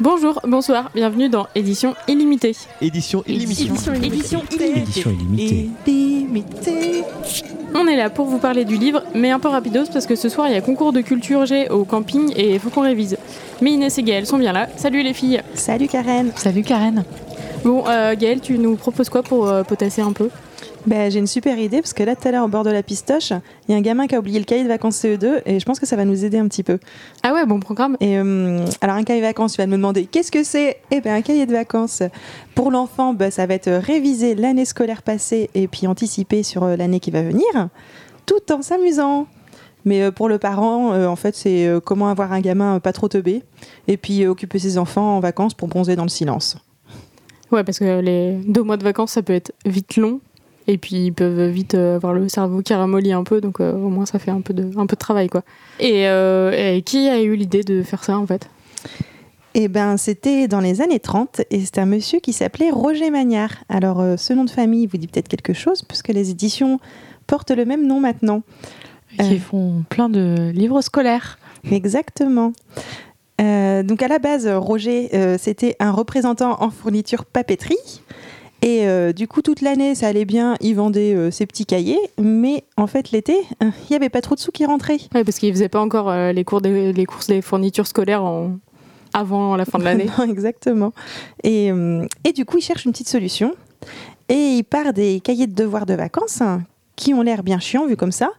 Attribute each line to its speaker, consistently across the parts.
Speaker 1: Bonjour, bonsoir, bienvenue dans Édition illimitée.
Speaker 2: Édition illimitée.
Speaker 1: Édition illimitée.
Speaker 2: Édition illimitée.
Speaker 1: On est là pour vous parler du livre, mais un peu rapidos parce que ce soir il y a concours de culture G au camping et il faut qu'on révise. Mais Inès et Gaëlle sont bien là. Salut les filles.
Speaker 3: Salut Karen.
Speaker 4: Salut Karen.
Speaker 1: Bon, euh, Gaëlle, tu nous proposes quoi pour euh, potasser un peu?
Speaker 3: Ben, j'ai une super idée parce que là, tout à l'heure, au bord de la pistoche, il y a un gamin qui a oublié le cahier de vacances CE2 et je pense que ça va nous aider un petit peu.
Speaker 1: Ah ouais, bon programme.
Speaker 3: Et euh, alors, un cahier de vacances, tu vas me demander qu'est-ce que c'est? Eh bien, un cahier de vacances pour l'enfant, ben, ça va être réviser l'année scolaire passée et puis anticiper sur euh, l'année qui va venir, tout en s'amusant. Mais euh, pour le parent, euh, en fait, c'est euh, comment avoir un gamin pas trop teubé et puis euh, occuper ses enfants en vacances pour bronzer dans le silence.
Speaker 1: Ouais, parce que les deux mois de vacances, ça peut être vite long. Et puis ils peuvent vite euh, avoir le cerveau qui ramollit un peu, donc euh, au moins ça fait un peu de, un peu de travail quoi. Et, euh, et qui a eu l'idée de faire ça en fait?
Speaker 3: Eh ben, c'était dans les années 30 et c'était un monsieur qui s'appelait Roger Magnard. Alors, euh, ce nom de famille vous dit peut-être quelque chose puisque les éditions portent le même nom maintenant.
Speaker 4: Qui
Speaker 3: Euh.
Speaker 4: font plein de livres scolaires.
Speaker 3: Exactement. Euh, donc, à la base, Roger, euh, c'était un représentant en fourniture papeterie. Et euh, du coup, toute l'année, ça allait bien, il vendait euh, ses petits cahiers. Mais en fait, l'été, euh, il n'y avait pas trop de sous qui rentraient.
Speaker 1: Ouais, parce qu'ils faisaient pas encore euh, les, cours des, les courses des fournitures scolaires en- avant la fin de l'année.
Speaker 3: Exactement. Et, et du coup, il cherche une petite solution. Et il part des cahiers de devoirs de vacances hein, qui ont l'air bien chiants vu comme ça.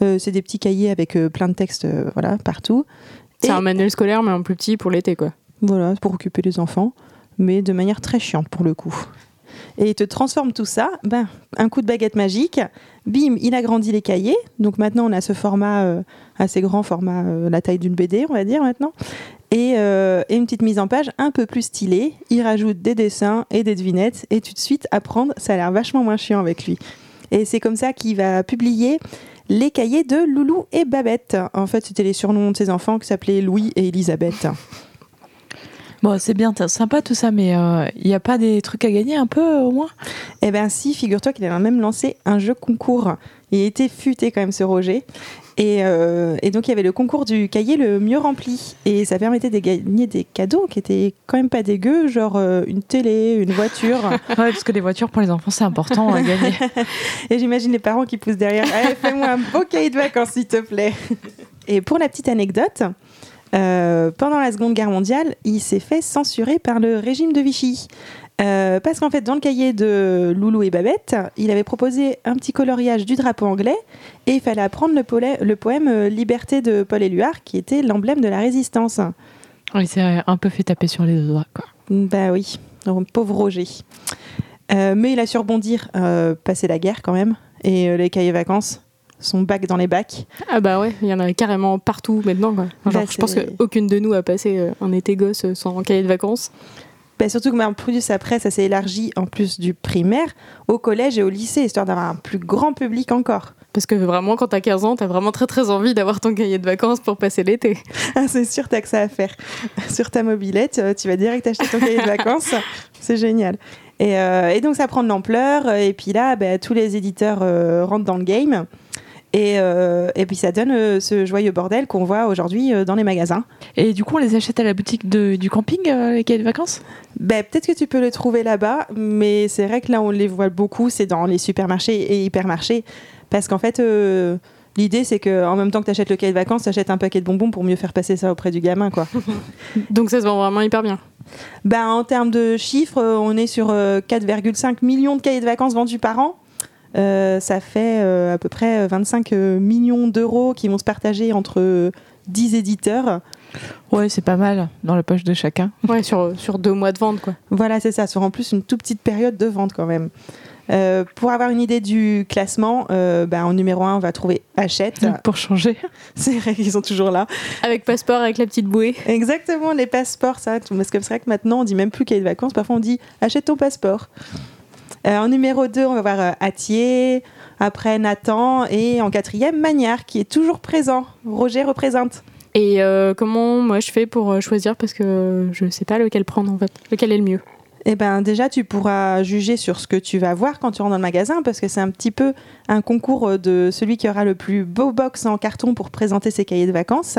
Speaker 3: C'est des petits cahiers avec plein de textes voilà, partout.
Speaker 1: C'est
Speaker 3: Et-
Speaker 1: un manuel scolaire, mais en plus petit pour l'été quoi.
Speaker 3: Voilà, pour occuper les enfants, mais de manière très chiante pour le coup. Et il te transforme tout ça, ben, un coup de baguette magique, bim, il agrandit les cahiers. Donc maintenant, on a ce format euh, assez grand, format euh, la taille d'une BD, on va dire maintenant. Et, euh, et une petite mise en page un peu plus stylée. Il rajoute des dessins et des devinettes. Et tout de suite, apprendre, ça a l'air vachement moins chiant avec lui. Et c'est comme ça qu'il va publier les cahiers de Loulou et Babette. En fait, c'était les surnoms de ses enfants qui s'appelaient Louis et Elisabeth.
Speaker 4: Bon, c'est bien, c'est sympa tout ça, mais il n'y a pas des trucs à gagner un peu euh, au moins?
Speaker 3: Eh bien si, figure-toi qu'il a même lancé un jeu concours. Il était futé quand même ce Roger. Et, euh, et donc il y avait le concours du cahier le mieux rempli. Et ça permettait de gagner des cadeaux qui étaient quand même pas dégueux, genre euh, une télé, une voiture.
Speaker 4: Ouais, parce que les voitures pour les enfants, c'est important à gagner.
Speaker 3: et j'imagine les parents qui poussent derrière. Allez, fais-moi un beau cahier de vacances s'il te plaît. et pour la petite anecdote, euh, pendant la Seconde Guerre mondiale, il s'est fait censurer par le régime de Vichy. Euh, parce qu'en fait, dans le cahier de Loulou et Babette, il avait proposé un petit coloriage du drapeau anglais et il fallait apprendre le, polé- le poème euh, Liberté de Paul Éluard, qui était l'emblème de la résistance.
Speaker 4: Oui, c'est un peu fait taper sur les doigts. Quoi.
Speaker 3: Bah oui, pauvre Roger. Euh, mais il a su rebondir, passer la guerre quand même, et les cahiers vacances, son bac dans les bacs.
Speaker 1: Ah bah ouais, il y en a carrément partout maintenant quoi. Genre,
Speaker 3: Bah,
Speaker 1: je pense qu'aucune de nous a passé euh, un été gosse euh, sans cahier de vacances.
Speaker 3: Bah, surtout que en plus après, ça s'est élargi en plus du primaire au collège et au lycée, histoire d'avoir un plus grand public encore.
Speaker 1: Parce que vraiment, quand t'as 15 ans, t'as vraiment très très envie d'avoir ton cahier de vacances pour passer l'été.
Speaker 3: Ah, c'est sûr, t'as que ça à faire. Sur ta mobilette, euh, tu vas direct acheter ton cahier de vacances. C'est génial. Et, euh, et donc ça prend de l'ampleur. Et puis là, bah, tous les éditeurs euh, rentrent dans le game. Et, euh, et puis ça donne euh, ce joyeux bordel qu'on voit aujourd'hui euh, dans les magasins.
Speaker 4: Et du coup, on les achète à la boutique de- du camping, les cahiers de vacances?
Speaker 3: Ben, peut-être que tu peux les trouver là-bas, mais c'est vrai que là, on les voit beaucoup, c'est dans les supermarchés et hypermarchés. Parce qu'en fait, l'idée, c'est qu'en même temps que tu achètes le cahier de vacances, tu achètes un paquet de bonbons pour mieux faire passer ça auprès du gamin. Quoi.
Speaker 1: Donc ça se vend vraiment hyper bien.
Speaker 3: ben, en termes de chiffres, on est sur euh, 4,5 millions de cahiers de vacances vendus par an. Euh, ça fait euh, à peu près 25 euh, millions d'euros qui vont se partager entre euh, 10 éditeurs.
Speaker 4: Ouais, c'est pas mal dans la poche de chacun.
Speaker 1: Ouais, sur, sur deux mois de vente quoi.
Speaker 3: Voilà, c'est ça, sur en plus une toute petite période de vente quand même. Euh, pour avoir une idée du classement, euh, ben, en numéro 1, on va trouver Hachette.
Speaker 4: Pour changer.
Speaker 3: C'est vrai qu'ils sont toujours là.
Speaker 1: Avec passeport, avec la petite bouée.
Speaker 3: Exactement, les passeports, ça. Parce que c'est vrai que maintenant, on dit même plus cahier de vacances. Parfois, on dit achète ton passeport. Euh, en numéro 2, on va voir euh, Attier, après Nathan, et en quatrième, Magnard, qui est toujours présent. Roger représente.
Speaker 1: Et euh, comment moi je fais pour choisir parce que je sais pas lequel prendre en fait, lequel est le mieux?
Speaker 3: Eh ben déjà, tu pourras juger sur ce que tu vas voir quand tu rentres dans le magasin, parce que c'est un petit peu un concours de celui qui aura le plus beau box en carton pour présenter ses cahiers de vacances.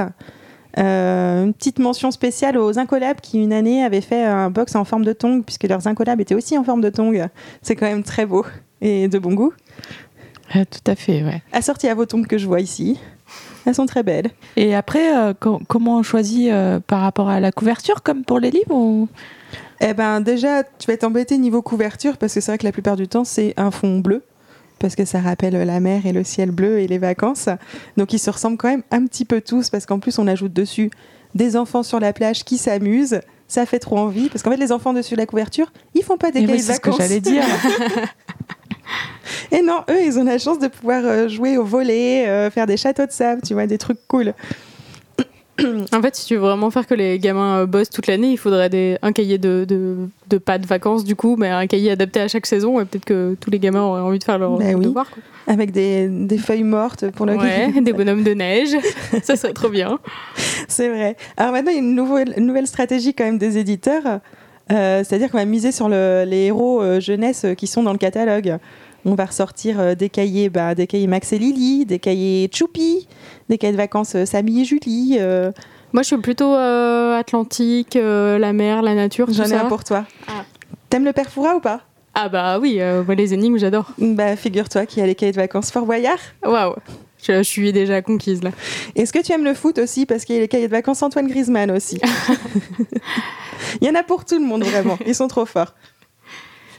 Speaker 3: Euh, une petite mention spéciale aux Incollabs qui, une année, avaient fait un box en forme de tongue, puisque leurs Incollabs étaient aussi en forme de tongue. C'est quand même très beau et de bon goût.
Speaker 4: Euh, tout à fait, ouais.
Speaker 3: Assorties à vos tongues que je vois ici. Elles sont très belles.
Speaker 4: Et après, euh, co- comment on choisit euh, par rapport à la couverture, comme pour les livres ou...
Speaker 3: Eh ben, déjà, tu vas t'embêter niveau couverture, parce que c'est vrai que la plupart du temps, c'est un fond bleu. Parce que ça rappelle la mer et le ciel bleu et les vacances. Donc ils se ressemblent quand même un petit peu tous, parce qu'en plus on ajoute dessus des enfants sur la plage qui s'amusent. Ça fait trop envie, parce qu'en fait les enfants dessus la couverture, ils font pas des
Speaker 4: Eh oui,
Speaker 3: cahiers de
Speaker 4: c'est ce que j'allais dire.
Speaker 3: Et non, eux, ils ont la chance de pouvoir euh, jouer au volet, euh, faire des châteaux de sable, tu vois, des trucs cool.
Speaker 1: En fait, si tu veux vraiment faire que les gamins euh, bossent toute l'année, il faudrait des, un cahier de, de, de pas de vacances, du coup, mais un cahier adapté à chaque saison. Et peut-être que tous les gamins auraient envie de faire leur
Speaker 3: oui.
Speaker 1: devoir. quoi.
Speaker 3: Avec des, des feuilles mortes pour le
Speaker 1: Ouais, des bonhommes de neige. ça serait trop bien.
Speaker 3: C'est vrai. Alors maintenant, il y a une nouvelle, une nouvelle stratégie quand même des éditeurs. Euh, C'est-à-dire qu'on va miser sur le- les héros euh, jeunesse qui sont dans le catalogue. On va ressortir euh, des cahiers, bah, des cahiers Max et Lily, des cahiers Choupi, des cahiers de vacances euh, Samy et Julie. euh,
Speaker 1: Moi, je suis plutôt Atlantique, la mer, la nature,
Speaker 3: J'en ai un pour toi.
Speaker 1: Ah.
Speaker 3: T'aimes le père Foura ou pas?
Speaker 1: Ah bah oui, moi, les énigmes, j'adore.
Speaker 3: Bah figure-toi qu'il y a les cahiers de vacances Fort Boyard.
Speaker 1: Waouh, je, je suis déjà conquise là.
Speaker 3: Est-ce que tu aimes le foot aussi? Parce qu'il y a les cahiers de vacances Antoine Griezmann aussi. Il y en a pour tout le monde vraiment. Ils sont trop forts.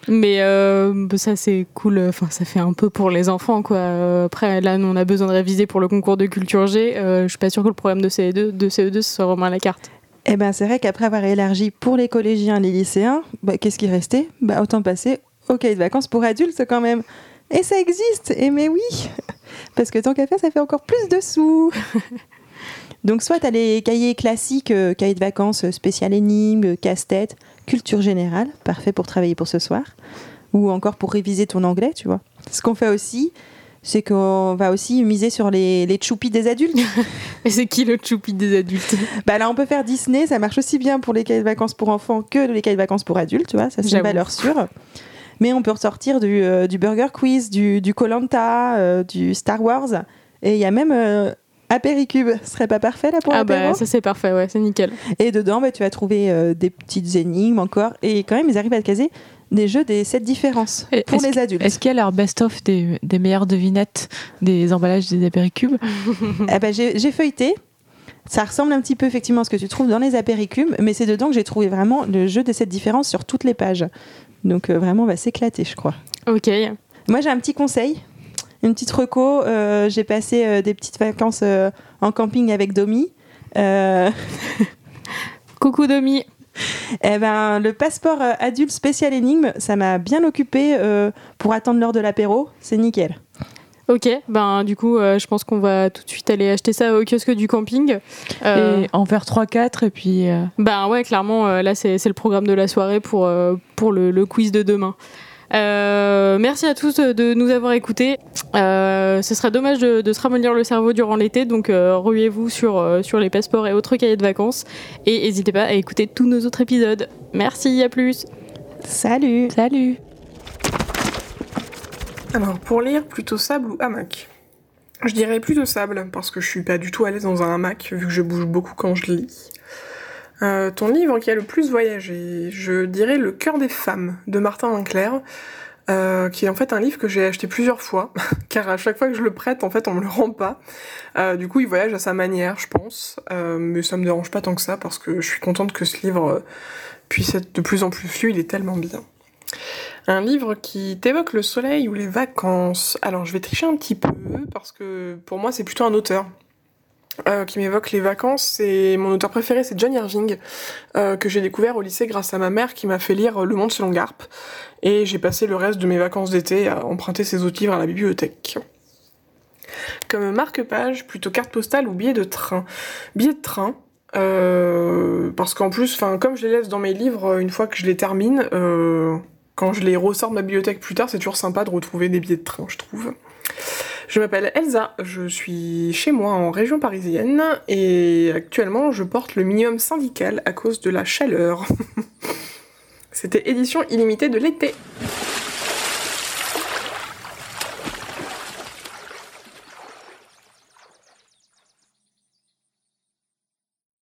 Speaker 1: Mais euh, bah, ça, c'est cool. Enfin, ça fait un peu pour les enfants, quoi. Euh, Après, là, nous, on a besoin de réviser pour le concours de culture G. Euh, je suis pas sûre que le problème de CE2, de CE2 ce soit vraiment à la carte.
Speaker 3: Eh ben, c'est vrai qu'après avoir élargi pour les collégiens, les lycéens, bah, qu'est-ce qui restait? Bah, Autant passer au cahier de vacances pour adultes quand même. Et ça existe Et mais oui Parce que tant qu'à faire, ça fait encore plus de sous Donc soit tu as les cahiers classiques, euh, cahiers de vacances euh, spécial énigmes, casse-tête, culture générale, parfait pour travailler pour ce soir, ou encore pour réviser ton anglais, tu vois. Ce qu'on fait aussi, c'est qu'on va aussi miser sur les, les choupis des adultes.
Speaker 1: Et c'est qui le choupi des adultes?
Speaker 3: Bah là, on peut faire Disney, ça marche aussi bien pour les cahiers de vacances pour enfants que les cahiers de vacances pour adultes, tu vois, ça c'est une valeur sûre. Mais on peut ressortir du, euh, du Burger Quiz, du, du Colanta, euh, du Star Wars, et il y a même euh, Apéricube, ce serait pas parfait là pour
Speaker 1: Ah bah ça c'est parfait, ouais, c'est nickel.
Speaker 3: Et dedans, bah, tu vas trouver euh, des petites énigmes encore, et quand même, ils arrivent à te caser des jeux des 7 différences
Speaker 4: Et
Speaker 3: pour les adultes.
Speaker 4: Est-ce qu'il y a leur best-of des, des meilleures devinettes des emballages des apéricubes
Speaker 3: Ah bah, j'ai j'ai feuilleté. Ça ressemble un petit peu effectivement à ce que tu trouves dans les apéricubes, mais c'est dedans que j'ai trouvé vraiment le jeu des 7 différences sur toutes les pages. Donc euh, vraiment, on va s'éclater, je crois.
Speaker 1: Ok.
Speaker 3: Moi, j'ai un petit conseil, une petite reco. Euh, j'ai passé euh, des petites vacances euh, en camping avec Domi. Euh,
Speaker 1: Coucou Domi.
Speaker 3: eh ben, le passeport adulte spécial énigme, ça m'a bien occupé euh, pour attendre l'heure de l'apéro. C'est nickel.
Speaker 1: Ok, ben du coup, euh, je pense qu'on va tout de suite aller acheter ça au kiosque du camping. Euh,
Speaker 4: Et en faire 3-4 et puis... euh,
Speaker 1: Ben ouais, clairement, euh, là c'est c'est le programme de la soirée pour, euh, pour le, le quiz de demain. Euh, merci à tous de, de nous avoir écoutés. Euh, ce serait dommage de, de se ramollir le cerveau durant l'été, donc euh, ruez-vous sur, euh, sur les passeports et autres cahiers de vacances. Et n'hésitez pas à écouter tous nos autres épisodes. Merci, à plus.
Speaker 3: Salut
Speaker 4: Salut
Speaker 5: Alors, pour lire, plutôt sable ou hamac? Je dirais plutôt sable, parce que je suis pas du tout à l'aise dans un hamac, vu que je bouge beaucoup quand je lis. Euh, ton livre qui a le plus voyagé, je dirais Le cœur des femmes de Martin Winkler, euh, qui est en fait un livre que j'ai acheté plusieurs fois, car à chaque fois que je le prête, en fait, on me le rend pas. Euh, du coup, il voyage à sa manière, je pense, mais ça me dérange pas tant que ça, parce que je suis contente que ce livre puisse être de plus en plus fluide, il est tellement bien. Un livre qui t'évoque le soleil ou les vacances. Alors je vais tricher un petit peu parce que pour moi c'est plutôt un auteur euh, qui m'évoque les vacances. C'est mon auteur préféré, c'est John Irving euh, que j'ai découvert au lycée grâce à ma mère qui m'a fait lire Le Monde selon Garp. Et j'ai passé le reste de mes vacances d'été à emprunter ses autres livres à la bibliothèque. Comme marque-page, plutôt carte postale ou billet de train. Billet de train. euh, parce qu'en plus, comme je les laisse dans mes livres, une fois que je les termine, quand je les ressors de ma bibliothèque plus tard, c'est toujours sympa de retrouver des billets de train, je trouve. Je m'appelle Elsa, je suis chez moi en région parisienne et actuellement je porte le minimum syndical à cause de la chaleur. C'était édition illimitée de l'été.